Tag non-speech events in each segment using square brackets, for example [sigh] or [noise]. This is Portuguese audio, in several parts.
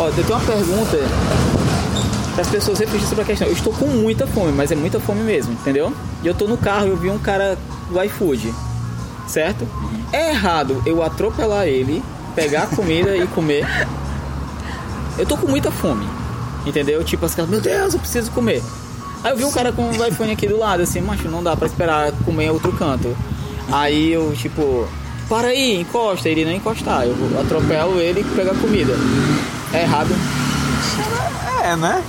Ó, eu tenho uma pergunta para as pessoas refletirem sobre a questão. Eu estou com muita fome, mas é muita fome mesmo, entendeu? E eu tô no carro e eu vi um cara do iFood, certo? É errado eu atropelar ele, pegar a comida e comer. Eu tô com muita fome, entendeu? Tipo, as caras, meu Deus, eu preciso comer. Aí eu vi um cara com o iPhone aqui do lado, assim, macho, não dá pra esperar comer em outro canto. Aí eu, tipo, para aí, encosta, ele não encostar. Eu atropelo ele e pego a comida. É errado. É, né?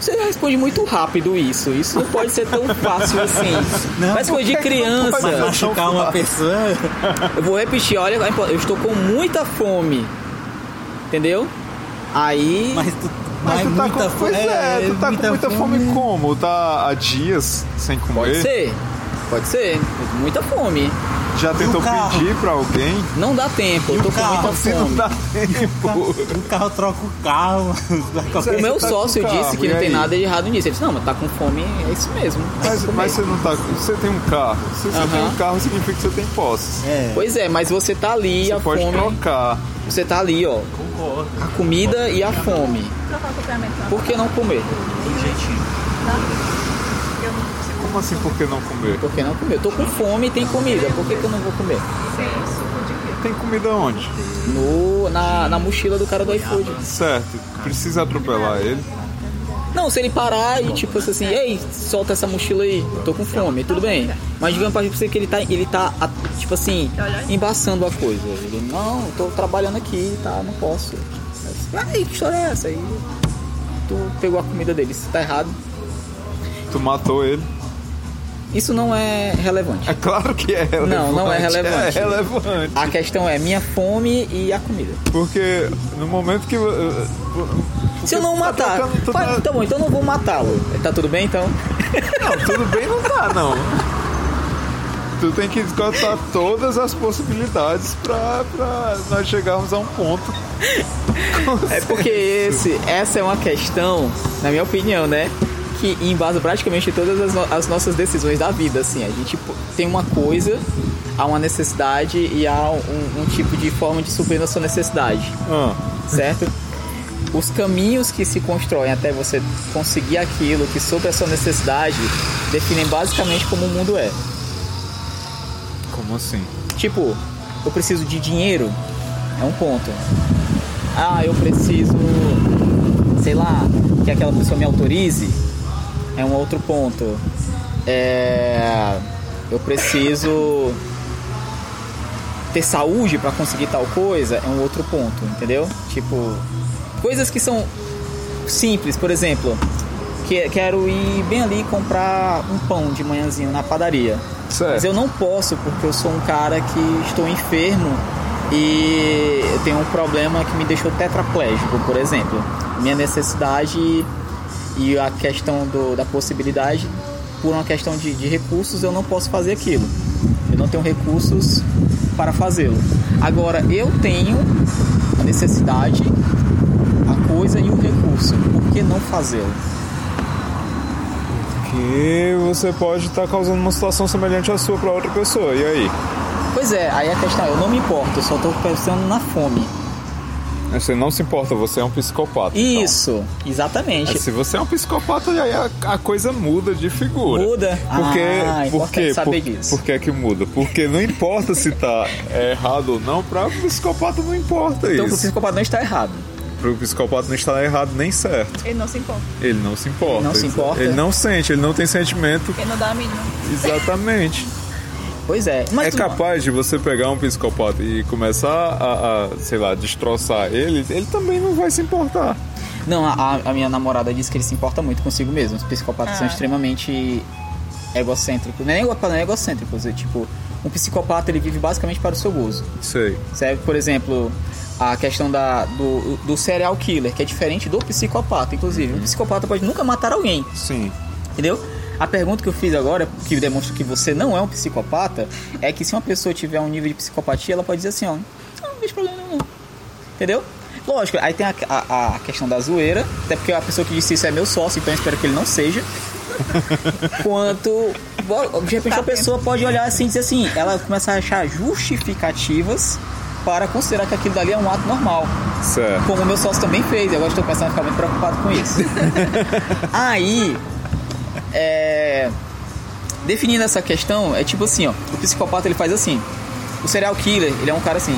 Você responde muito rápido isso. Isso não pode ser tão fácil assim. Não, Mas coisa de criança. Machucar uma pessoa. Eu vou repetir, olha, eu estou com muita fome. Entendeu? Aí. Mas tu. Mas tu tá muita com, pois é, tu tá com muita fome como? Tá há dias sem comer? Pode ser. Pode ser. Muita fome. Já tentou carro? pedir pra alguém? Não dá tempo, eu E tô com carro? muita Se não fome. dá tempo. O carro troca o carro. O meu tá sócio com disse carro, que não tem aí? nada de errado nisso. Ele disse, não, mas tá com fome, é isso mesmo. Mas, que comer." mas você não tá. Você tem um carro. Se você Aham. tem um carro, significa que você tem posses. É, Pois é, mas você tá ali, Você a pode fome. trocar. Você tá ali, ó. concordo. A comida e a fome. Por que não comer? Tem jeitinho. Como assim por que não comer? Por que não comer? Eu tô com fome e tem comida. Por que, que eu não vou comer? Tem comida onde? No, na, na mochila do cara do iFood. Certo. Precisa atropelar ele. Não, se ele parar e tipo assim, ei, solta essa mochila aí, tô com fome, tudo bem. Mas digamos pra você que ele tá, ele tá tipo assim, embaçando a coisa. Ele, não, eu tô trabalhando aqui, tá, não posso. Ai, que história é essa? Aí tu pegou a comida dele, isso tá errado. Tu matou ele. Isso não é relevante. É claro que é relevante. Não, não é relevante. É relevante. A questão é minha fome e a comida. Porque no momento que. uh, uh, Se eu não tá matar, tu Vai, tá- tá bom, então eu não vou matá-lo. Tá tudo bem então? Não, tudo bem não tá, não. Tu tem que esgotar todas as possibilidades pra, pra nós chegarmos a um ponto. É porque esse, essa é uma questão, na minha opinião, né? Que embasa praticamente todas as, no- as nossas decisões da vida, assim. A gente tem uma coisa, há uma necessidade e há um, um tipo de forma de suprir a sua necessidade, Ah, certo? Os caminhos que se constroem até você conseguir aquilo que supre a sua necessidade definem basicamente como o mundo é. como assim? Tipo, eu preciso de dinheiro, é um ponto. Ah, eu preciso, sei lá, que aquela pessoa me autorize, é um outro ponto. É, eu preciso ter saúde para conseguir tal coisa, é um outro ponto, entendeu? Tipo, coisas que são simples, por exemplo, que, quero ir bem ali comprar um pão de manhãzinho na padaria. Certo. Mas eu não posso porque eu sou um cara que estou enfermo e eu tenho um problema que me deixou tetraplégico, por exemplo. Minha necessidade e a questão do, da possibilidade, por uma questão de, de recursos, eu não posso fazer aquilo. Eu não tenho recursos para fazê-lo. Agora, eu tenho a necessidade, a coisa e o recurso. Por que não fazê-lo? Que você pode estar causando uma situação semelhante à sua pra outra pessoa. E aí? Pois é, aí a questão é, eu não me importo, eu só estou pensando na fome. Você não se importa, você é um psicopata. então. Isso, exatamente. É, Se você é um psicopata, aí a, a coisa muda de figura. Muda? Porque, Ah, por importante quê? saber por, disso. por que é que muda? Porque não importa se tá [laughs] errado ou não, pra psicopata não importa Então, pro isso. psicopata não está errado. Pro psicopata não está errado nem certo. Ele não se importa. Ele não se importa. Ele não se importa? Ele não sente, ele não tem sentimento. Ele não dá a mínima. Exatamente. Pois é. Mas é tu- capaz de você pegar um psicopata e começar a, a, sei lá, destroçar ele, ele também não vai se importar. Não, a, a minha namorada disse que ele se importa muito consigo mesmo. Os psicopatas são Ah. extremamente egocêntricos. Não é, ego- não é egocêntricos, é tipo... Um psicopata, ele vive basicamente para o seu gozo. Sei. Certo? Por exemplo, a questão da, do, do serial killer, que é diferente do psicopata, inclusive. Um psicopata pode nunca matar alguém. Sim. Entendeu? A pergunta que eu fiz agora, que demonstra que você não é um psicopata, é que se uma pessoa tiver um nível de psicopatia, ela pode dizer assim, ó, não, não vejo problema nenhum. não." Entendeu? Lógico, aí tem a, a, a questão da zoeira, até porque a pessoa que disse isso é meu sócio, então eu espero que ele não seja. [laughs] Quanto. De repente Tá a pessoa pode olhar assim e dizer assim, ela começa a achar justificativas para considerar que aquilo dali é um ato normal. Certo. Como o meu sócio também fez, agora estou começando a ficar muito preocupado com isso. [laughs] Aí, é, definindo essa questão, é tipo assim, ó, o psicopata ele faz assim. O serial killer, ele é um cara assim.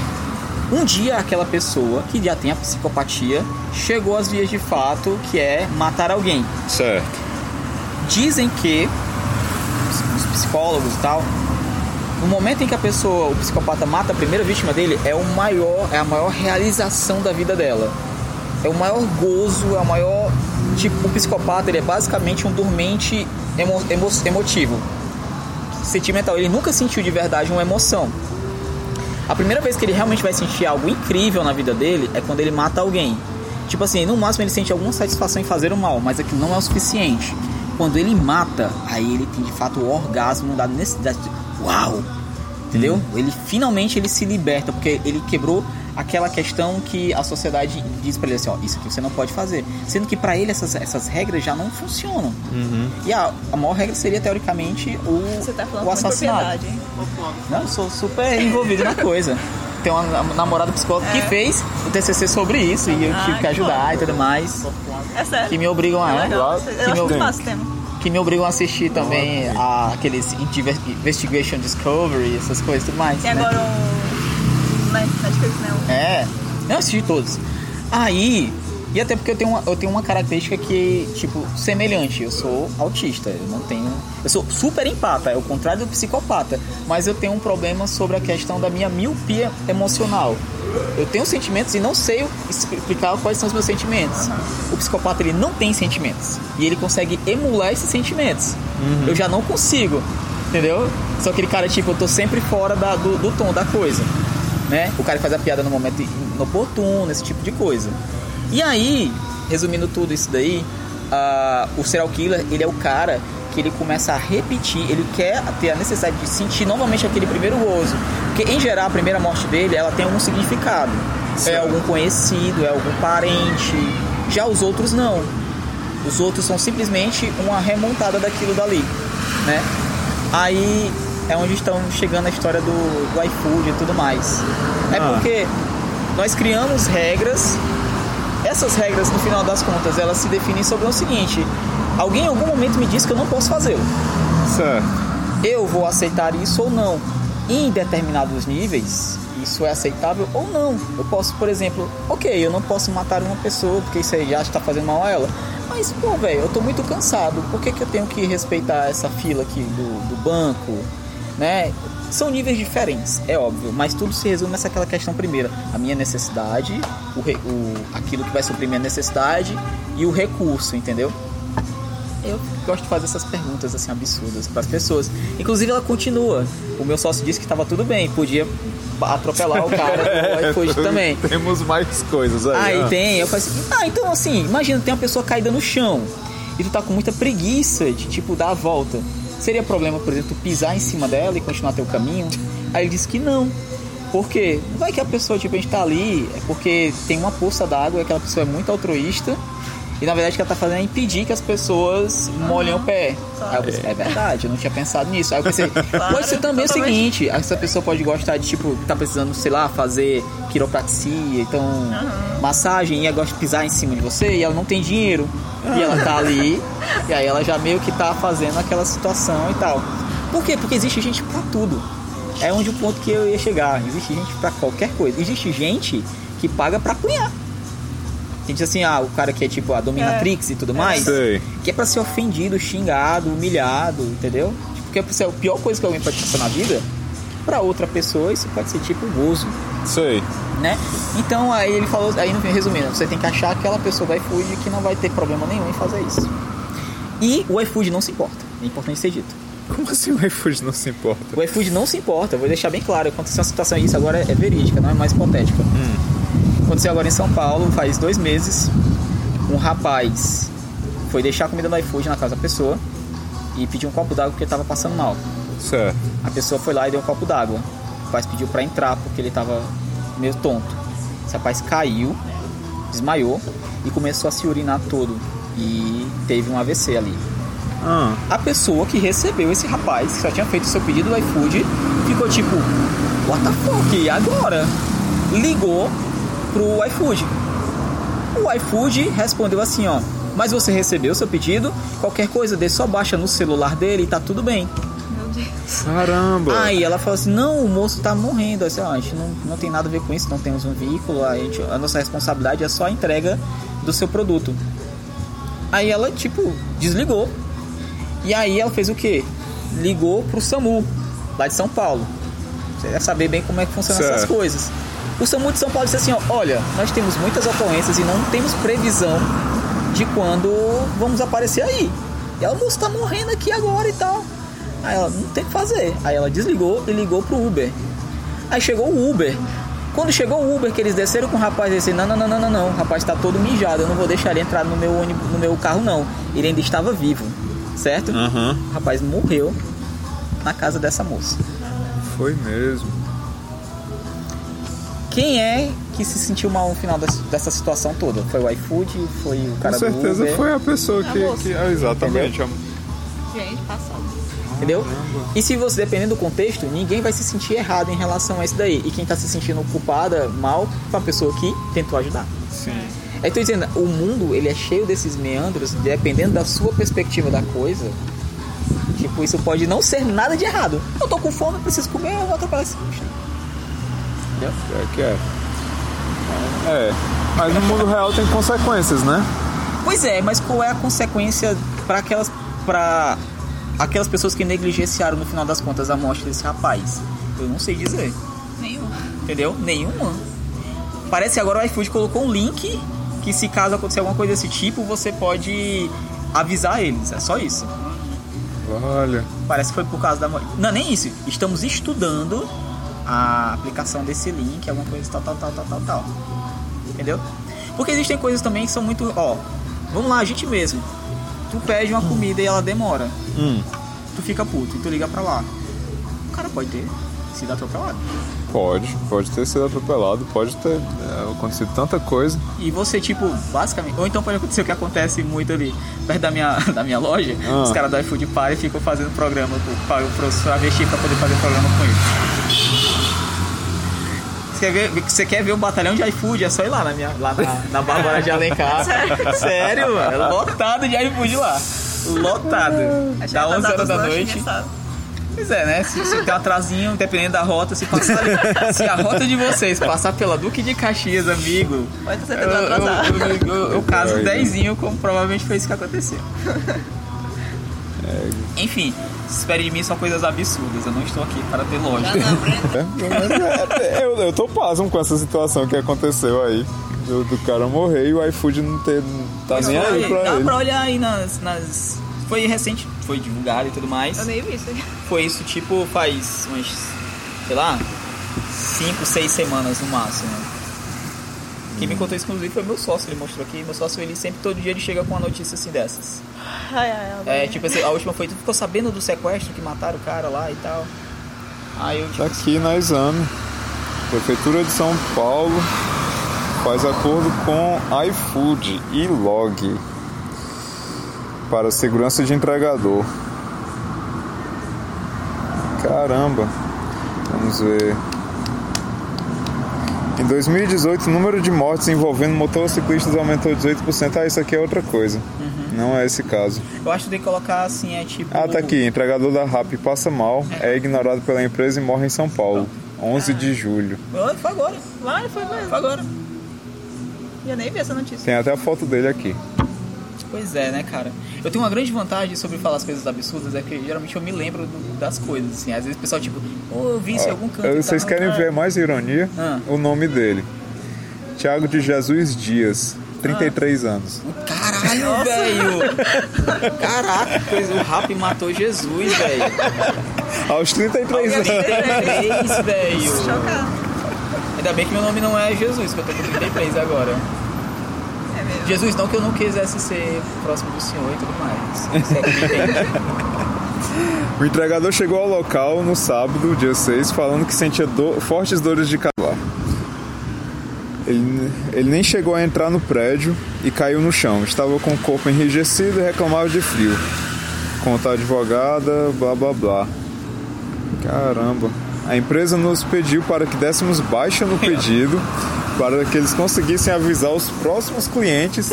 Um dia aquela pessoa que já tem a psicopatia chegou às vias de fato, que é matar alguém. Certo. Dizem que os psicólogos e tal, no momento em que a pessoa, o psicopata mata a primeira vítima dele, é o maior, é a maior realização da vida dela. É o maior gozo, é o maior tipo, o psicopata, ele é basicamente um dormente emo, emo, emotivo. Sentimental, ele nunca sentiu de verdade uma emoção. A primeira vez que ele realmente vai sentir algo incrível na vida dele é quando ele mata alguém. Tipo assim, no máximo ele sente alguma satisfação em fazer o mal, mas aquilo não é o suficiente. Quando ele mata, aí ele tem de fato o orgasmo da necessidade. de- Uau! Entendeu? Ele finalmente ele se liberta, porque ele quebrou aquela questão que a sociedade diz pra ele assim, ó, isso aqui você não pode fazer. Sendo que pra ele essas, essas regras já não funcionam. E a, a maior regra seria, teoricamente, o, Você tá falando o assassinato. Não, eu sou super envolvido na coisa. Tem uma nam- namorada psicóloga que É. fez o TCC sobre isso e eu Ah, tive que que ajudar e tudo mais. É sério. Que me obrigam a. É legal. que Eu me acho obrigam- que me obrigam a assistir também a, aqueles Inve- Investigation Discovery, essas coisas e tudo mais. Tem né? agora um... Na Netflix, né? Um- É, eu assisti todos. Aí, e até porque eu tenho uma, eu tenho uma característica que, tipo, semelhante. Eu sou autista, eu não tenho. Eu sou super empata, é o contrário do psicopata. Mas eu tenho um problema sobre a questão da minha miopia emocional. Eu tenho sentimentos e não sei explicar quais são os meus sentimentos. O psicopata ele não tem sentimentos e ele consegue emular esses sentimentos. Eu já não consigo, entendeu? Sou aquele cara tipo, eu tô sempre fora da- do, do tom da coisa né? O cara faz a piada no momento inoportuno, esse tipo de coisa. E aí, resumindo tudo isso daí, ah, o serial killer, ele é o cara que ele começa a repetir, ele quer ter a necessidade de sentir novamente aquele primeiro gozo. Porque, em geral, a primeira morte dele, ela tem algum significado. É algum conhecido, é algum parente. Já os outros não. Os outros são simplesmente uma remontada daquilo dali, né? Aí é onde estão chegando a história do, do iFood e tudo mais. É Ah. porque nós criamos regras. Essas regras, no final das contas, elas se definem sobre o seguinte: alguém em algum momento me disse que eu não posso fazê-lo. Certo. Eu vou aceitar isso ou não. Em determinados níveis, isso é aceitável ou não. Eu posso, por exemplo, ok, eu não posso matar uma pessoa porque isso aí já está fazendo mal a ela. Mas, pô, velho, eu tô muito cansado. Por que, que eu tenho que respeitar essa fila aqui do, do banco? Né? São níveis diferentes, é óbvio, mas tudo se resume nessa aquela questão primeira. A minha necessidade, o, o, aquilo que vai suprir minha necessidade e o recurso, entendeu? Eu gosto de fazer essas perguntas assim absurdas para as pessoas. Inclusive ela continua. O meu sócio disse que estava tudo bem, podia atropelar o cara do iFood [laughs] também. Temos mais coisas aí. Aí ó. tem, eu falei assim, ah, então assim, imagina, tem uma pessoa caída no chão e tu tá com muita preguiça de tipo dar a volta. Seria problema, por exemplo, pisar em cima dela e continuar teu caminho? Aí ele disse que não. Por quê? Vai que a pessoa, tipo, a gente tá ali, é porque tem uma poça d'água aquela pessoa é muito altruísta. E na verdade o que ela tá fazendo é impedir que as pessoas molhem o pé. Aí eu pensei, é verdade, eu não tinha pensado nisso. Aí eu pensei, [laughs] pode ser também o totalmente. seguinte, essa pessoa pode gostar de, tipo, tá precisando, sei lá, fazer quiropraxia, então massagem, e ela gosta de pisar em cima de você e ela não tem dinheiro. E ela tá ali, e aí ela já meio que tá fazendo aquela situação e tal. Por quê? Porque existe gente pra tudo. É onde o ponto que eu ia chegar. Existe gente pra qualquer coisa. Existe gente que paga pra apanhar. Tem gente assim, ah, o cara que é tipo a dominatrix e tudo mais, Sei. que é pra ser ofendido, xingado, humilhado, entendeu? Tipo, que é pra ser a pior coisa que alguém pode passar na vida, pra outra pessoa isso pode ser tipo gozo, Sei. né? Então aí ele falou, aí no fim, resumindo, você tem que achar aquela pessoa do iFood que não vai ter problema nenhum em fazer isso. E o iFood não se importa, é importante ser dito. Como assim o iFood não se importa? O iFood não se importa, eu vou deixar bem claro, aconteceu uma situação, isso agora é verídica, não é mais hipotética. Aconteceu agora em São Paulo, faz dois meses, um rapaz foi deixar a comida no iFood na casa da pessoa e pediu um copo d'água porque ele tava passando mal. Certo. A pessoa foi lá e deu um copo d'água. O rapaz pediu pra entrar porque ele tava meio tonto. Esse rapaz caiu, desmaiou e começou a se urinar todo. E teve um AVC ali. Ah, A pessoa que recebeu esse rapaz, que só tinha feito o seu pedido do iFood, ficou tipo, what the fuck, e agora? ligou pro iFood. O iFood respondeu assim, ó. Mas você recebeu seu pedido? Qualquer coisa, dê só baixa no celular dele e tá tudo bem. Meu Deus. Caramba! Aí ela falou assim: não, o moço tá morrendo. Assim, ó, a gente não, não tem nada a ver com isso, não temos um veículo, a, gente, a nossa responsabilidade é só a entrega do seu produto. Aí ela, tipo, desligou. E aí ela fez o quê? Ligou pro SAMU, lá de São Paulo. Você deve saber bem como é que funcionam essas coisas. O SAMU de São Paulo disse assim: ó, olha, nós temos muitas ocorrências e não temos previsão de quando vamos aparecer aí. E ela, moço, tá morrendo aqui agora e tal. Aí ela, não tem o que fazer. Aí ela desligou e ligou pro Uber. Aí chegou o Uber. Quando chegou o Uber, que eles desceram com o rapaz, eles disseram, não, não, não, não, não, não, o rapaz tá todo mijado, eu não vou deixar ele entrar no meu, ônibus, no meu carro, não. Ele ainda estava vivo, certo? Aham, O rapaz morreu na casa dessa moça. foi mesmo. Quem é que se sentiu mal no final des- dessa situação toda? Foi o iFood? Foi o Com cara do certeza Uber? foi a pessoa A que. moça. que- ah, exatamente. a- Gente, passado. Entendeu? Caramba. E se você, dependendo do contexto, ninguém vai se sentir errado em relação a isso daí. E quem tá se sentindo culpada, mal, foi a pessoa que tentou ajudar. Sim. Aí tô dizendo, o mundo ele é cheio desses meandros, dependendo da sua perspectiva da coisa. Tipo, isso pode não ser nada de errado. Eu tô com fome, preciso comer, eu vou atrapalhar esse bicho. Entendeu? É que é. É. Mas no mundo real tem consequências, né? Pois é, mas qual é a consequência para aquelas para aquelas pessoas que negligenciaram no final das contas a morte desse rapaz? Eu não sei dizer. Nenhum. Entendeu? Nenhuma. Parece que agora o iFood colocou um link que se caso acontecer alguma coisa desse tipo, você pode avisar eles. É só isso. Olha. Parece que foi por causa da morte. Não, nem isso. Estamos estudando a aplicação desse link, alguma coisa tal, tal, tal, tal, tal, tal. Entendeu? Porque existem coisas também que são muito. Ó, vamos lá, a gente mesmo. Tu pede uma comida e ela demora. Hum. Tu fica puto e tu liga pra lá. O cara pode ter sido atropelado. Pode, pode ter sido atropelado, pode ter é, acontecido tanta coisa. E você, tipo, basicamente. Ou então pode acontecer o que acontece muito ali perto da minha, [laughs] da minha loja. Ah. Os caras do iFood param e ficam fazendo programa pro, para o professor investir pra poder fazer programa com ele. Você quer, ver, você quer ver o batalhão de iFood? É só ir lá na, minha, lá na, na Bárbara de Alencar. Sério? mano. É Lotado de iFood lá. Lotado. Dá 11 atrasado horas da noite. Pois é, né? Se, se tem um atrasinho, dependendo da rota, se passar Se a rota de vocês passar pela Duque de Caxias, amigo. Pode ser Eu, atrasar. eu, eu, eu, eu caso dezinho, como provavelmente foi isso que aconteceu. É. [laughs] Enfim, espere de mim só coisas absurdas. Eu não estou aqui para ter lógica. [laughs] É, mas é, eu, eu tô pasmo com essa situação que aconteceu aí. Do, do cara morrer e o iFood não ter. Não tá Mas nem foi- aí pra dá ele. pra olhar aí nas, nas. Foi recente, foi divulgado e tudo mais. Eu nem vi isso. Foi isso tipo faz umas, sei lá, 5, 6 semanas no máximo. Quem me contou isso, inclusive, foi meu sócio. Ele mostrou aqui. Meu sócio, ele sempre, todo dia, ele chega com uma notícia assim dessas. Ai, ai, ai. É, tipo assim, a última foi, tu ficou sabendo do sequestro que mataram o cara lá e tal. Aí eu, tipo, aqui na exame. Prefeitura de São Paulo faz acordo com iFood e Log para segurança de entregador. Caramba. Vamos ver. Em 2018, o número de mortes envolvendo motociclistas aumentou 18%. Ah, isso aqui é outra coisa. Não é esse caso. eu acho que tem que colocar assim, é tipo. Ah, tá aqui. Entregador da RAP passa mal, é ignorado pela empresa e morre em São Paulo. 11 de julho. Foi foi agora. Vai, foi. Foi agora. Eu nem vi essa notícia. Tem até a foto dele aqui. Pois é, né, cara? Eu tenho uma grande vantagem sobre falar as coisas absurdas, é que geralmente eu me lembro do- das coisas, assim. Às vezes o pessoal, tipo, ô, eu vi isso em algum canto. Vocês tal, querem cara. ver mais ironia? Ah. O nome dele. Tiago de Jesus Dias, 33 anos. Caralho, velho! [laughs] Caraca, o rap matou Jesus, velho. Aos 33 anos. 33, velho. Chocado. Ainda bem que meu nome não é Jesus, que eu tô com 33 agora. Jesus, não que eu não quisesse ser próximo do Senhor e tudo mais. É que. [laughs] O entregador chegou ao local no sábado, dia 6, falando que sentia do- fortes dores de calar. Ele, ele nem chegou a entrar no prédio e caiu no chão. Estava com o corpo enrijecido e reclamava de frio. Conta a advogada, blá blá blá. Caramba. A empresa nos pediu para que dessemos baixa no pedido, para que eles conseguissem avisar os próximos clientes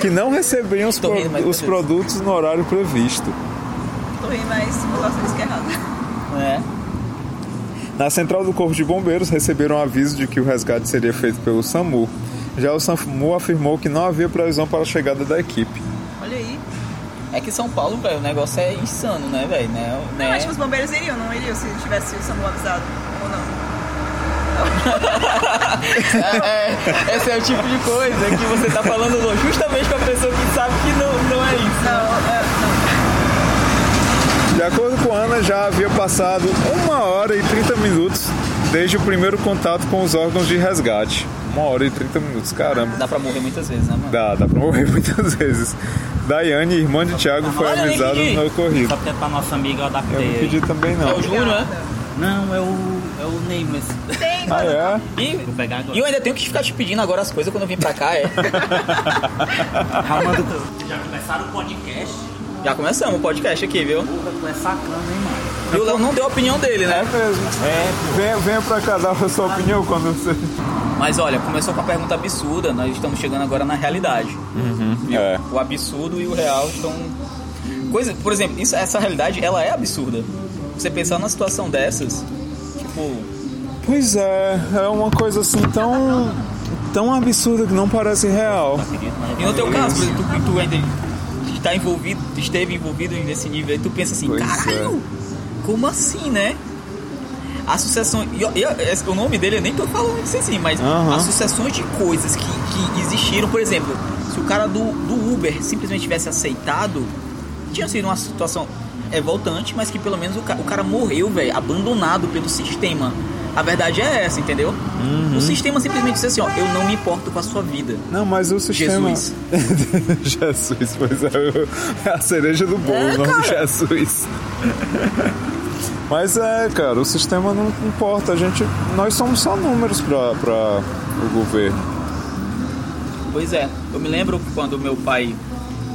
que não receberiam os, pro- os produtos no horário previsto. Tô rindo, mas o negócio é errado. É. Na central do Corpo de Bombeiros receberam aviso de que o resgate seria feito pelo SAMU. Já o SAMU afirmou que não havia previsão para a chegada da equipe. É que São Paulo, velho, o negócio é insano, né, velho? Né? Eu né? acho que os bombeiros iriam, não iriam se tivesse o SAMU avisado ou não. [laughs] É, esse é o tipo de coisa que você tá falando justamente com a pessoa que sabe que não, não é isso. Não, é, não. De acordo com Ana, já havia passado uma hora e 30 minutos desde o primeiro contato com os órgãos de resgate. Uma hora e 30 minutos, caramba. Dá pra morrer muitas vezes, né, mano? Dá, dá pra morrer [laughs] muitas vezes. Daiane, irmã de Thiago, foi Olha, avisada no ocorrido. Só porque é pra nossa amiga eu Eu adaptei. não pedi também É não. o Júnior, né? Não, é o. é o Neymar. Tem, Ah, é? E, Vou pegar agora. e eu ainda tenho que ficar te pedindo agora as coisas quando eu vim pra cá, é. [laughs] Já começaram o podcast? Já começamos o podcast aqui, viu? Porra, tu é sacana, hein, mano? E o Léo não deu a opinião dele, É né? mesmo. Venha, venha pra cá dar a sua opinião quando você. Mas olha, começou com a pergunta absurda, nós estamos chegando agora na realidade. Viu? É. O absurdo e o real estão. Coisa, por exemplo, isso, essa realidade ela é absurda. Você pensar numa situação dessas, tipo, Pois é, é uma coisa assim tão. tão absurda que não parece real. E no teu caso, por exemplo, tu, tu ainda está envolvido, esteve envolvido nesse nível, aí tu pensa assim, Pois é. Como assim, né? Associação. E, e, esse- o nome dele eu nem tô falando isso assim, mas Aham. associações de coisas que, que existiram, por exemplo, se o cara do, do Uber simplesmente tivesse aceitado, tinha sido uma situação é, voltante, mas que pelo menos o, o cara morreu, velho, abandonado pelo sistema. A verdade é essa, entendeu? Uhum. O sistema simplesmente disse assim, ó, eu não me importo com a sua vida. Não, mas o sistema. Jesus. [laughs] Jesus, pois é. É a cereja do bolo, É, o nome cara. Jesus. [laughs] Mas é, cara, o sistema não importa. A gente, nós somos só números para o governo. Pois é, eu me lembro quando meu pai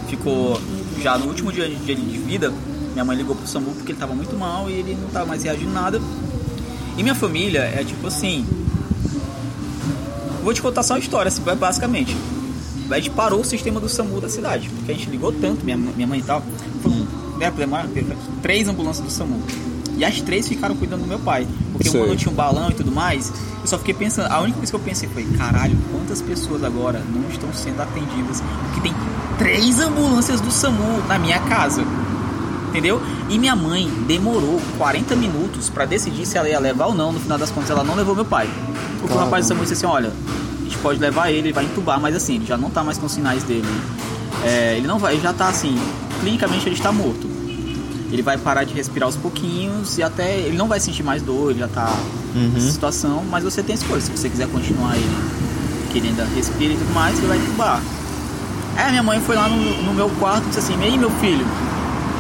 ficou já no último dia de vida, minha mãe ligou pro SAMU porque ele tava muito mal e ele não tava mais reagindo nada. E minha família é tipo assim. Vou te contar só uma história, assim, basicamente. A gente parou o sistema do SAMU da cidade, porque a gente ligou tanto, minha, minha mãe e tal. Foram né, três ambulâncias do SAMU. E as três ficaram cuidando do meu pai. Porque Sei. uma não tinha um balão e tudo mais. Eu só fiquei pensando, a única coisa que eu pensei foi, caralho, quantas pessoas agora não estão sendo atendidas? Porque tem três ambulâncias do SAMU na minha casa. Entendeu? E minha mãe demorou 40 minutos pra decidir se ela ia levar ou não. No final das contas, ela não levou meu pai. Porque o rapaz do SAMU disse assim: olha, a gente pode levar ele, ele vai entubar, mas assim, ele já não tá mais com sinais dele. É, ele não vai, ele já tá assim, clinicamente ele está morto. Ele vai parar de respirar aos pouquinhos e até ele não vai sentir mais dor, ele já tá nessa situação, mas você tem escolha. Se você quiser continuar ele, que ele ainda respira e tudo mais, ele vai entubar. Aí minha mãe foi lá no, no meu quarto e disse assim: E aí, meu filho,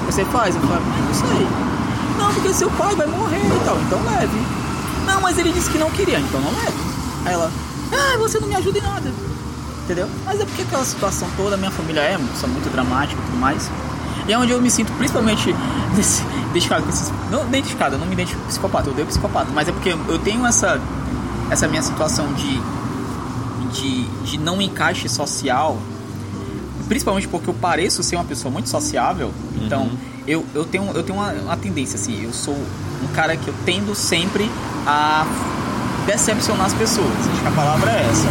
você faz? Eu falei: Não sei. Não, porque seu pai vai morrer e tal, então leve. Não, mas ele disse que não queria, então não leve. Aí ela: Ah, você não me ajuda em nada. Entendeu? Mas é porque aquela situação toda, minha família é são muito dramática e tudo mais. E é onde eu me sinto principalmente desse- identificado com esses. Não identificado, eu não me identifico com psicopata, eu odeio psicopata, mas é porque eu tenho essa, essa minha situação de, de, de não encaixe social, principalmente porque eu pareço ser uma pessoa muito sociável, então eu, eu tenho, eu tenho uma, uma tendência assim, eu sou um cara que eu tendo sempre a decepcionar as pessoas, acho que a palavra é essa.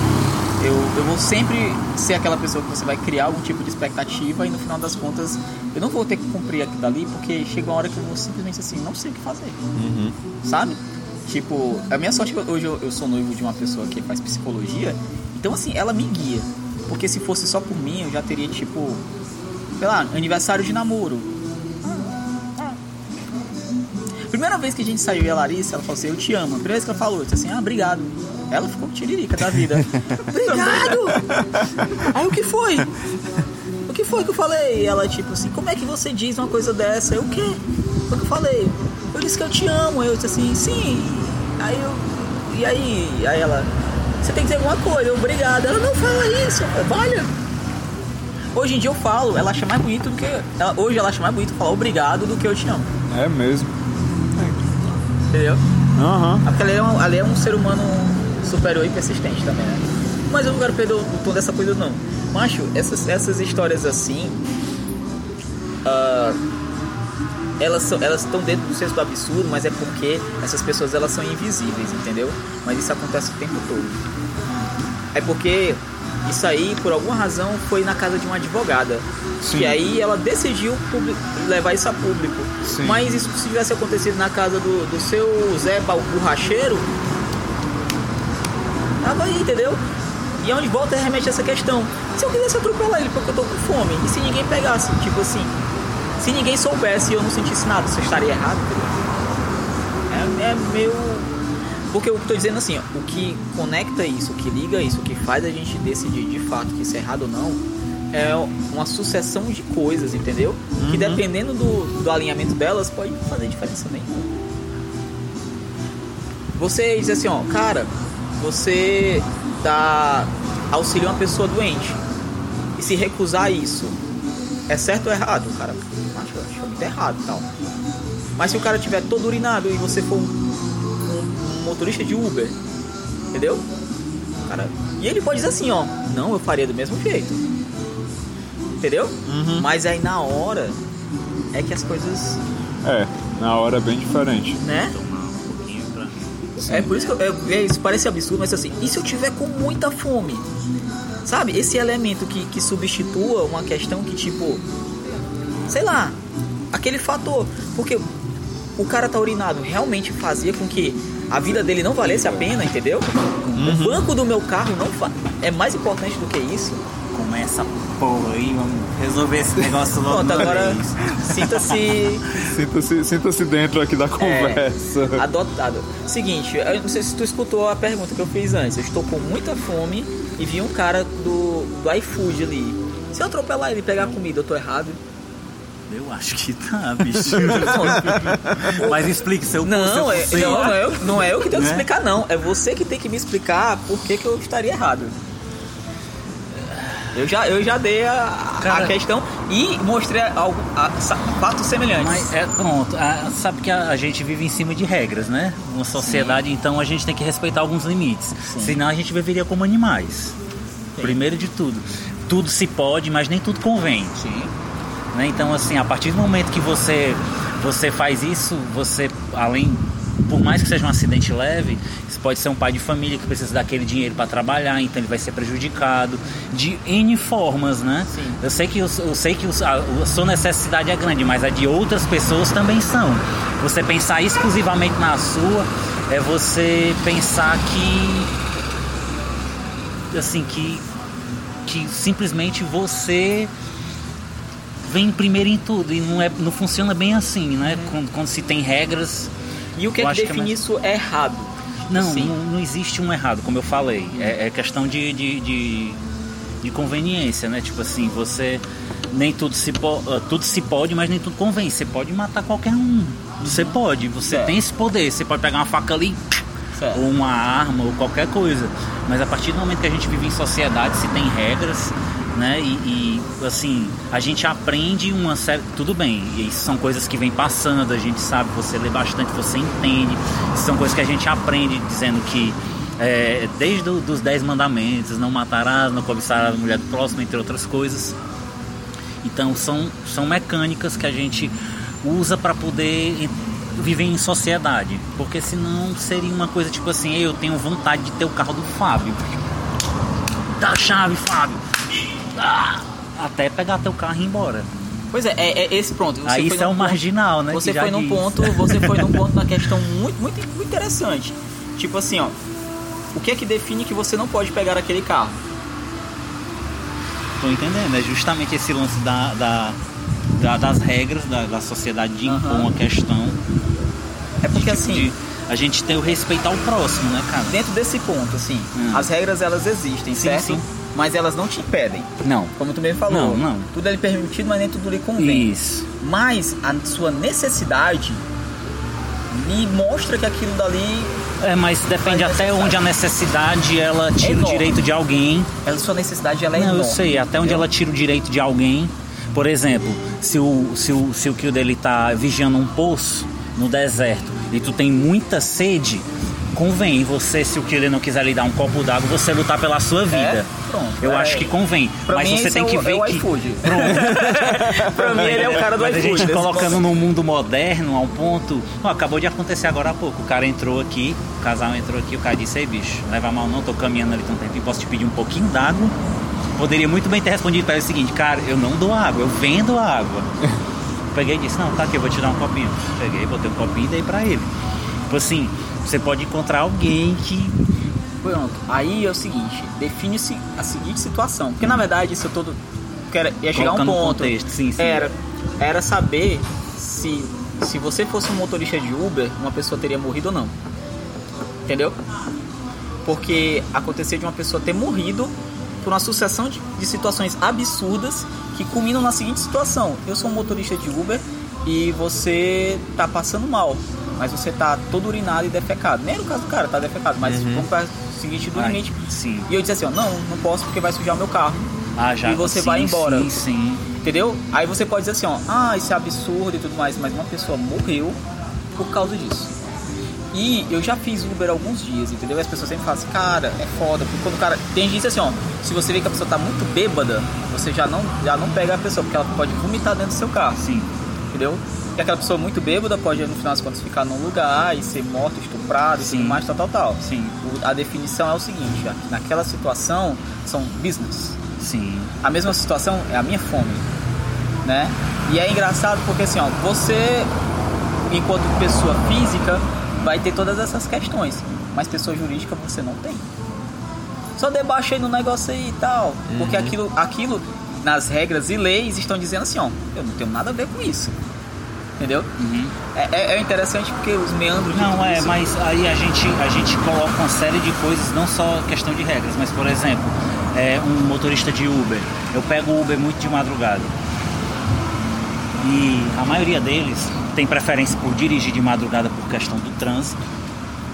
Eu, eu vou sempre ser aquela pessoa que você vai criar algum tipo de expectativa e no final das contas eu não vou ter que cumprir aquilo dali porque chega uma hora que eu vou simplesmente assim, não sei o que fazer. Sabe? Tipo, a minha sorte é que hoje eu, eu sou noivo de uma pessoa que faz psicologia, então assim, ela me guia. Porque se fosse só por mim, eu já teria tipo, sei lá, aniversário de namoro. Primeira vez que a gente saiu e a Larissa, ela falou assim, eu te amo. A primeira vez que ela falou, eu disse assim, ah, obrigado. Ela ficou tiririca da vida. [laughs] obrigado! Aí o que foi? O que foi que eu falei? E ela, tipo assim, como é que você diz uma coisa dessa? Eu, o quê? Foi o que eu falei? Eu disse que eu te amo. Eu disse assim, sim. Aí eu. E aí? Aí ela, você tem que dizer alguma coisa, eu, obrigado. Ela não fala isso. Olha. Hoje em dia eu falo, ela acha mais bonito do que. Ela, hoje ela acha mais bonito falar obrigado do que eu te amo. É mesmo. Entendeu? Aham. Ah, Porque ali é, um, ali é um ser humano superior e persistente também, né? Mas eu não quero perder tom dessa coisa, não. Macho, essas, essas histórias assim. ah, elas são, elas estão dentro do senso do absurdo, mas é porque essas pessoas elas são invisíveis, entendeu? Mas isso acontece o tempo todo. É porque isso aí, por alguma razão, foi na casa de uma advogada. Sim. E aí ela decidiu levar isso a público. Sim. Mas isso se tivesse acontecido na casa do, do seu Zé Borracheiro, tava aí, entendeu? E é onde volta remete essa questão. Se eu quisesse atropelar ele porque eu tô com fome, e se ninguém pegasse, tipo assim, se ninguém soubesse e eu não sentisse nada, você estaria errado? É, é meio. Porque eu tô dizendo assim, ó, o que conecta isso, o que liga isso, o que faz a gente decidir de fato que isso é errado ou não, é uma sucessão de coisas, entendeu? Que dependendo do, do alinhamento delas, pode fazer diferença nenhuma. Você diz assim, ó, cara, você dá auxílio a uma pessoa doente e se recusar isso, é certo ou errado? Cara, acho, acho muito errado tal. Mas se o cara tiver todo urinado e você for um, um- um motorista de Uber, entendeu? Cara, e ele pode dizer assim, ó, não, eu faria do mesmo jeito. Entendeu? Mas aí na hora é que as coisas, É, na hora é bem diferente. né? Pra. É por isso que eu, é, isso parece absurdo, mas assim, e se eu tiver com muita fome? Sabe, esse elemento que, que substitua uma questão que tipo, sei lá, aquele fator, porque o cara tá urinado realmente fazia com que a vida dele não valesse a pena, entendeu? O banco do meu carro não fa- é mais importante do que isso. Começa porra aí, vamos resolver esse negócio logo. Pronto, agora sinta-se Sinta-se sinta dentro aqui da conversa. adotado. Seguinte, eu não sei se tu escutou a pergunta que eu fiz antes. Eu estou com muita fome e vi um cara do, do iFood ali. Se eu atropelar ele e pegar comida, eu tô errado? Eu acho que tá, bicho. [laughs] Mas explique seu Não, seu é, não, não, é eu, não é eu que tenho que Né? explicar, não. É você que tem que me explicar por que, que eu estaria errado. Eu já, eu já dei a, a Cara- questão e mostrei algo, a, fatos semelhantes. Mas é pronto, a- sabe que a, a gente vive em cima de regras, né? Uma sociedade, então a gente tem que respeitar alguns limites. Senão a gente viveria como animais. Primeiro de tudo. Tudo se pode, mas nem tudo convém. Sim. né? Então, assim, a partir do momento que você, você faz isso, você, além, por mais que seja um acidente leve, você pode ser um pai de família que precisa daquele dinheiro para trabalhar, então ele vai ser prejudicado de N formas, né? Sim. Eu sei que, eu, eu sei que os- a, a sua necessidade é grande, mas a de outras pessoas também são. Você pensar exclusivamente na sua é você pensar que assim que que simplesmente você vem primeiro em tudo e não é não funciona bem assim, né? Quando, quando se tem regras, E o que Eu é que que é define isso errado? não, Sim. não, não existe um errado, como eu falei. É, é questão de, de, de, de conveniência, né? Tipo assim, você nem tudo se po- ah, tudo se pode, mas nem tudo convém. Você pode matar qualquer um. Você pode, você Certo. tem esse poder. Você pode pegar uma faca ali Certo. ou uma arma ou qualquer coisa. Mas a partir do momento que a gente vive em sociedade, se tem regras, né? E, e, assim, a gente aprende uma série. Tudo bem, e são coisas que vem passando, a gente sabe, você lê bastante, você entende. São coisas que a gente aprende dizendo que. é, desde os dez mandamentos, não matarás, não cobiçarás a mulher do próximo, entre outras coisas. Então são, são mecânicas que a gente usa para poder viver em sociedade. Porque senão seria uma coisa tipo assim, "Ei, eu tenho vontade de ter o carro do Fábio. Dá a chave, Fábio. Até pegar teu carro e ir embora. Pois é, é, é esse pronto. Você Aí foi isso é um ponto- marginal, né? Você foi num ponto, [laughs] você foi num ponto na questão muito, muito, muito interessante. Tipo assim, ó. O que é que define que você não pode pegar aquele carro? Tô entendendo, é justamente esse lance da, da- da- das regras da, da sociedade de impor Aham. uma questão. É porque de, assim, de a gente ter o respeito ao próximo, né, cara? dentro desse ponto, assim, Hum. as regras elas existem, Sim, certo? sim. Mas elas não te impedem. Não. Como tu mesmo falou. Não, não. Tudo é permitido, mas nem tudo lhe convém. Isso. Mas a sua necessidade lhe mostra que aquilo dali, É, mas depende até onde a necessidade ela tira o direito de alguém. a sua necessidade ela é Não, eu enorme. sei, até onde entendeu? ela tira o direito de alguém. Por exemplo, se o, se o, se o kill dele tá vigiando um poço no deserto e tu tem muita sede, convém você, se o killer não quiser lhe dar um copo d'água, você lutar pela sua vida. Pronto, Eu é. acho que convém. Pra mas você tem é que o- ver é o que. [laughs] Pronto. [laughs] pra mim, ele é o cara do Mas a iFood. gente nesse colocando momento. num mundo moderno, ao ponto. Ó, acabou de acontecer agora há pouco. O cara entrou aqui, o casal entrou aqui, o cara disse: Ei, bicho, leva mal não, tô caminhando ali tão tempinho, posso te pedir um pouquinho d'água? Poderia muito bem ter respondido para ele o seguinte: Cara, eu não dou água, eu vendo a água. [laughs] Peguei e disse: Não, tá aqui, eu vou te dar um copinho. Peguei, botei um copinho e dei pra ele. Tipo assim, você pode encontrar alguém que. Pronto. Aí é o seguinte, define-se a seguinte situação. Porque na verdade isso todo. Quero, ia chegar a um ponto. contexto, sim, sim. Era, era saber se, se você fosse um motorista de Uber, uma pessoa teria morrido ou não. Entendeu? Porque aconteceu de uma pessoa ter morrido por uma sucessão de, de situações absurdas que culminam na seguinte situação. Eu sou um motorista de Uber e você tá passando mal, mas você tá todo urinado e defecado. Nem era o caso do cara, tá defecado, mas vamos para o seguinte do Ai, limite. sim. E eu disse assim, ó, não, não posso porque vai sujar o meu carro. Ah, já. E você sim, vai embora. Sim, sim. Entendeu? Aí você pode dizer assim, ó, ah, isso é absurdo e tudo mais, mas uma pessoa morreu por causa disso. E eu já fiz Uber alguns dias, entendeu? E as pessoas sempre falam assim, cara, é foda, porque quando o cara. Tem gente assim, ó, se você vê que a pessoa tá muito bêbada, você já não, já não pega a pessoa, porque ela pode vomitar dentro do seu carro, Sim. Entendeu? E aquela pessoa muito bêbada pode, no final das contas, ficar num lugar e ser morta, estuprada e tudo mais, tal, tal, tal. Sim. O- a definição é o seguinte, ó, naquela situação são business. Sim. A mesma situação é a minha fome, né? E é engraçado porque assim, ó, você enquanto pessoa física vai ter todas essas questões, mas pessoa jurídica você não tem. Só debaixa aí no negócio aí e tal, porque aquilo, aquilo nas regras e leis estão dizendo assim, ó, eu não tenho nada a ver com isso. Entendeu? É, é- é interessante porque os meandros Não, é, isso- mas aí a gente, a gente coloca uma série de coisas, não só questão de regras, mas por exemplo, é, um motorista de Uber. Eu pego Uber muito de madrugada. E a maioria deles tem preferência por dirigir de madrugada por questão do trânsito,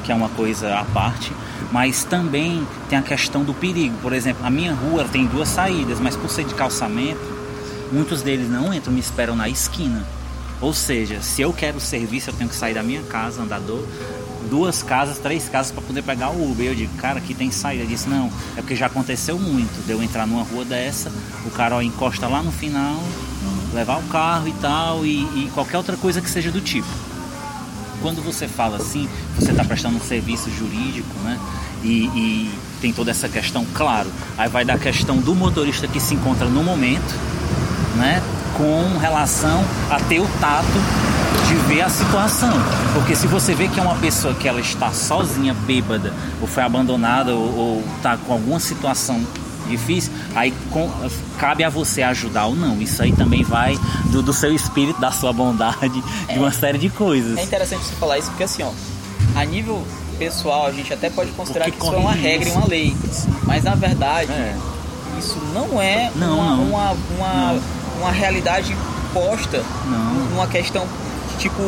que é uma coisa à parte, mas também tem a questão do perigo. Por exemplo, a minha rua tem duas saídas, mas por ser de calçamento, muitos deles não entram, me esperam na esquina. Ou seja, se eu quero serviço, eu tenho que sair da minha casa, andar do- duas casas, três casas para poder pegar o Uber. Eu digo, cara, aqui tem saída. Ele disse, não, é porque já aconteceu muito. De eu entrar numa rua dessa, o cara ó, encosta lá no final, levar o carro e tal, e, e qualquer outra coisa que seja do tipo. Quando você fala assim, você está prestando um serviço jurídico, né? E, e tem toda essa questão, claro. Aí vai da questão do motorista que se encontra no momento, né? Com relação a ter o tato de ver a situação. Porque se você vê que é uma pessoa que ela está sozinha, bêbada, ou foi abandonada, ou, está com alguma situação difícil, aí com- cabe a você ajudar ou não. Isso aí também vai do, do seu espírito, da sua bondade, de uma série de coisas. É interessante você falar isso porque assim, ó, a nível pessoal a gente até pode considerar que, que isso é uma regra e uma lei, mas na verdade É. isso não é Não, uma, não. Uma, uma, Não. uma realidade posta Não. numa questão tipo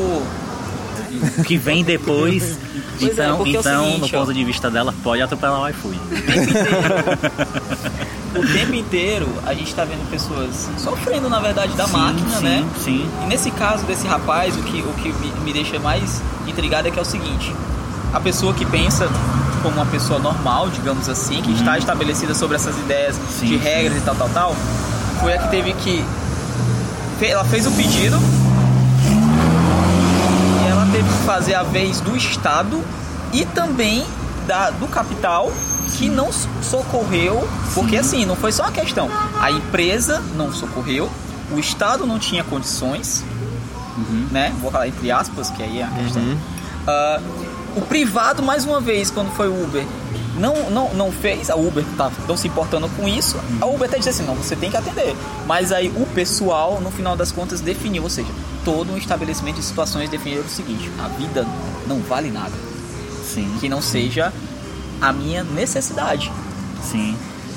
O que vem depois. [laughs] Pois é, então, é então seguinte, no ó. ponto de vista dela, pode atropelar o iFood. o tempo inteiro, [laughs] o tempo inteiro a gente tá vendo pessoas sofrendo na verdade da Sim, máquina, sim, né? Sim. E nesse caso desse rapaz, o que, o que me, me deixa mais intrigado é que é o seguinte: a pessoa que pensa como uma pessoa normal, digamos assim, que está estabelecida sobre essas ideias Uhum. Sim, de regras e tal, tal, tal, foi a que teve que. Ela fez o pedido teve que fazer a vez do Estado e também da, do capital que não so- socorreu, porque assim, não foi só uma questão. A empresa não socorreu, o Estado não tinha condições, né? Vou falar entre aspas, que aí é a questão. Ah, o privado, mais uma vez, quando foi o Uber, não, não, não fez, a Uber tá não se importando com isso, a Uber até disse assim, não, você tem que atender. Mas aí o pessoal, no final das contas, definiu, ou seja, todo um estabelecimento de situações definiu o seguinte, a vida não vale nada, Sim. que não seja a minha necessidade. Sim.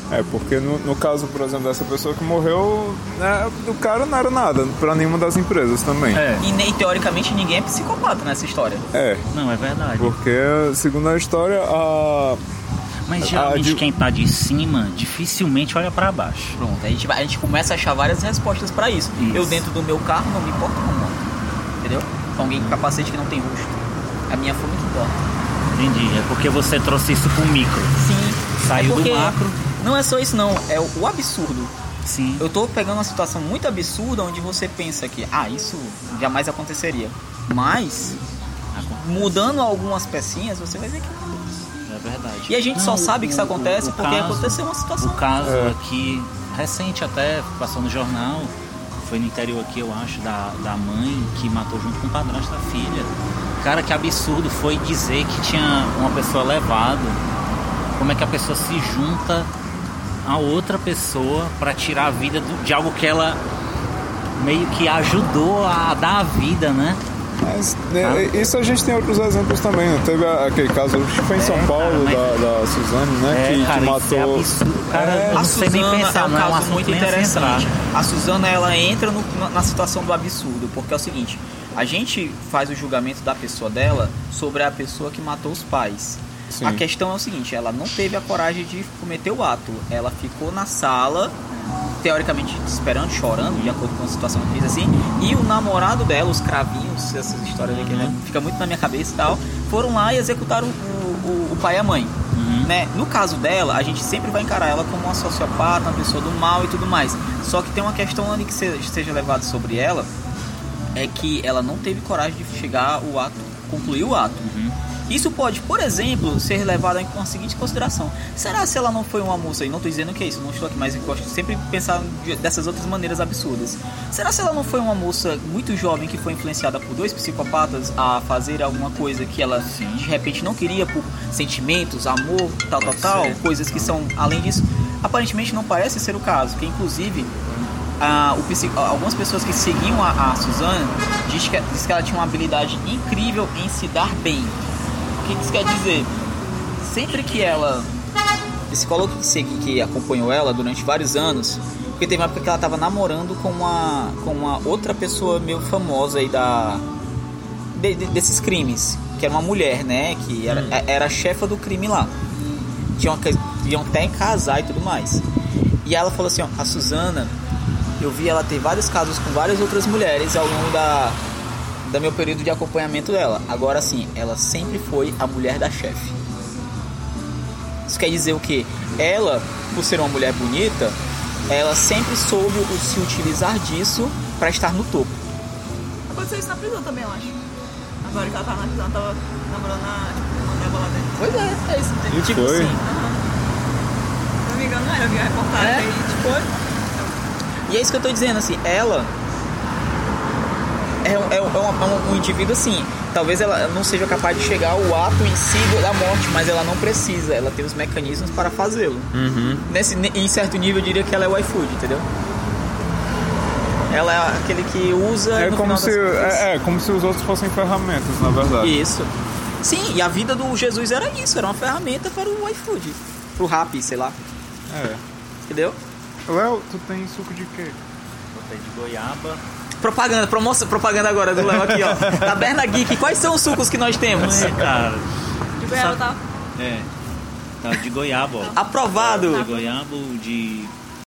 É, porque no, no caso, por exemplo, dessa pessoa que morreu, né, o cara não era nada pra nenhuma das empresas também. É. E nem teoricamente ninguém é psicopata nessa história. É, Não, é verdade. porque, segundo a história, a. Mas geralmente de- quem tá de cima dificilmente olha pra baixo. Pronto, a gente, a gente começa a achar várias respostas pra isso. Isso. Eu dentro do meu carro não me importo com moto. Entendeu? Com alguém com capacete que não tem rosto. A minha fome que importa. Entendi. É porque você trouxe isso pro micro. Sim. Saiu é do macro. Não é só isso não, é o, o absurdo. Sim. Eu tô pegando uma situação muito absurda onde você pensa que, ah, isso jamais aconteceria. Mas, mudando algumas pecinhas, você vai ver que É verdade. E a gente só sabe que isso acontece porque caso- aconteceu uma situação. O caso É. aqui, recente até, passou no jornal, foi no interior aqui, eu acho, da, da mãe que matou junto com o padrasto da filha. Cara, que absurdo foi dizer que tinha uma pessoa levado. Como é que a pessoa se junta a outra pessoa pra tirar a vida do- de algo que ela meio que ajudou a dar a vida, né? Mas né, isso a gente tem outros exemplos também. Não teve aquele caso, acho que foi em São É, Paulo, cara, mas- da, da Suzane, né? É, que, cara, que isso matou. é absurdo. Cara, É. A Suzana pensar, é um não é um caso muito nem a se interessante. A Suzana ela entra no- na, na situação do absurdo, porque é o seguinte: a gente faz o julgamento da pessoa dela sobre a pessoa que matou os pais. Sim. A questão é o seguinte: ela não teve a coragem de cometer o ato. Ela ficou na sala, teoricamente esperando, chorando, de acordo com a situação que fez assim. E o namorado dela, os cravinhos, essas histórias aqui, né? Fica muito na minha cabeça e tal. Foram lá e executaram o, o- o pai e a mãe. Né? No caso dela, a gente sempre vai encarar ela como uma sociopata, uma pessoa do mal e tudo mais. Só que tem uma questão ali que se- seja levada sobre ela, é que ela não teve coragem de chegar o ato, concluir o ato. Isso pode, por exemplo, ser levado em seguinte consideração. Será se ela não foi uma moça, e não estou dizendo que é isso, não estou aqui, mas eu gosto de sempre pensar de- dessas outras maneiras absurdas. Será se ela não foi uma moça muito jovem que foi influenciada por dois psicopatas a fazer alguma coisa que ela de repente não queria por sentimentos, amor, tal, tal, tal, coisas que são além disso? Aparentemente não parece ser o caso, que inclusive ah, o algumas pessoas que seguiam a, a Suzana diz que, diz que ela tinha uma habilidade incrível em se dar bem. O que isso quer dizer? Sempre que ela. Psicólogo que, que acompanhou ela durante vários anos, porque teve uma época que ela estava namorando com uma, com uma outra pessoa meio famosa aí da. de- de- desses crimes, que era uma mulher, né? Que era, era a chefa do crime lá. Tinham, iam até casar e tudo mais. E ela falou assim: ó, a Suzana, eu vi ela ter vários casos com várias outras mulheres ao longo da, da meu período de acompanhamento dela. Agora sim, ela sempre foi a mulher da chefe. Isso quer dizer o que? Ela, por ser uma mulher bonita, ela sempre soube o- se utilizar disso para estar no topo. Aconteceu isso na prisão também, eu acho. Agora que ela tava na prisão, ela tava namorando a tipo, lá dentro. Pois é, é isso. E tipo foi? assim. Se não me engano, não era, eu vi a reportagem É? aí, tipo, E é isso que eu tô dizendo, assim, ela é, um- é, um- é um, é um indivíduo assim. Talvez ela não seja capaz de chegar ao ato em si da morte, mas ela não precisa. Ela tem os mecanismos para fazê-lo. Nesse, em certo nível, eu diria que ela é o iFood, entendeu? Ela é aquele que usa. É no como, final se, é, é como se os outros fossem ferramentas, na verdade. Isso. Sim, e a vida do Jesus era isso, era uma ferramenta para o iFood. Pro rap, sei lá. É. Entendeu? Léo, tu tem suco de quê? Botei de goiaba. Propaganda, promoção, propaganda agora do Léo aqui, ó. Taberna Geek, quais são os sucos que nós temos? É, cara. de goiaba tá. É. Tá de goiaba, ó. Aprovado. De goiaba, de